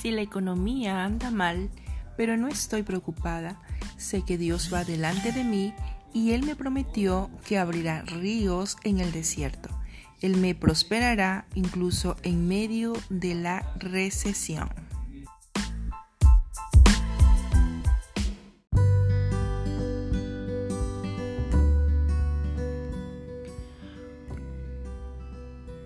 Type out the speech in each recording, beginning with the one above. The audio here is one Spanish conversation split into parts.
Si la economía anda mal, pero no estoy preocupada, sé que Dios va delante de mí y Él me prometió que abrirá ríos en el desierto. Él me prosperará incluso en medio de la recesión.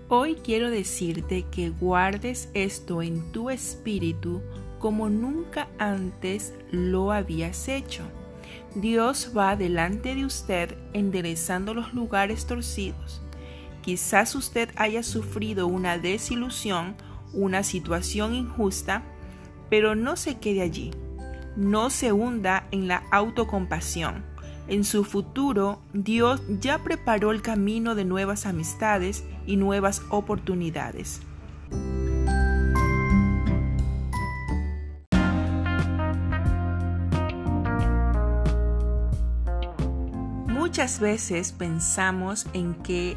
Hoy quiero decirte que guardes esto en tu espíritu como nunca antes lo habías hecho. Dios va delante de usted enderezando los lugares torcidos. Quizás usted haya sufrido una desilusión, una situación injusta, pero no se quede allí. No se hunda en la autocompasión en su futuro, Dios ya preparó el camino de nuevas amistades y nuevas oportunidades. Muchas veces pensamos en que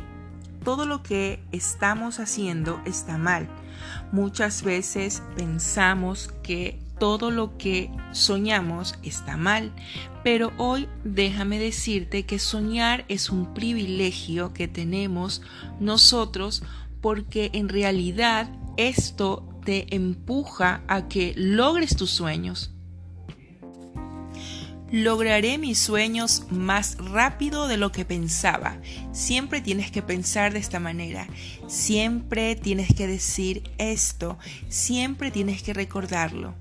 todo lo que estamos haciendo está mal. Muchas veces pensamos que todo lo que soñamos está mal, pero hoy déjame decirte que soñar es un privilegio que tenemos nosotros porque en realidad esto te empuja a que logres tus sueños. Lograré mis sueños más rápido de lo que pensaba. Siempre tienes que pensar de esta manera. Siempre tienes que decir esto. Siempre tienes que recordarlo.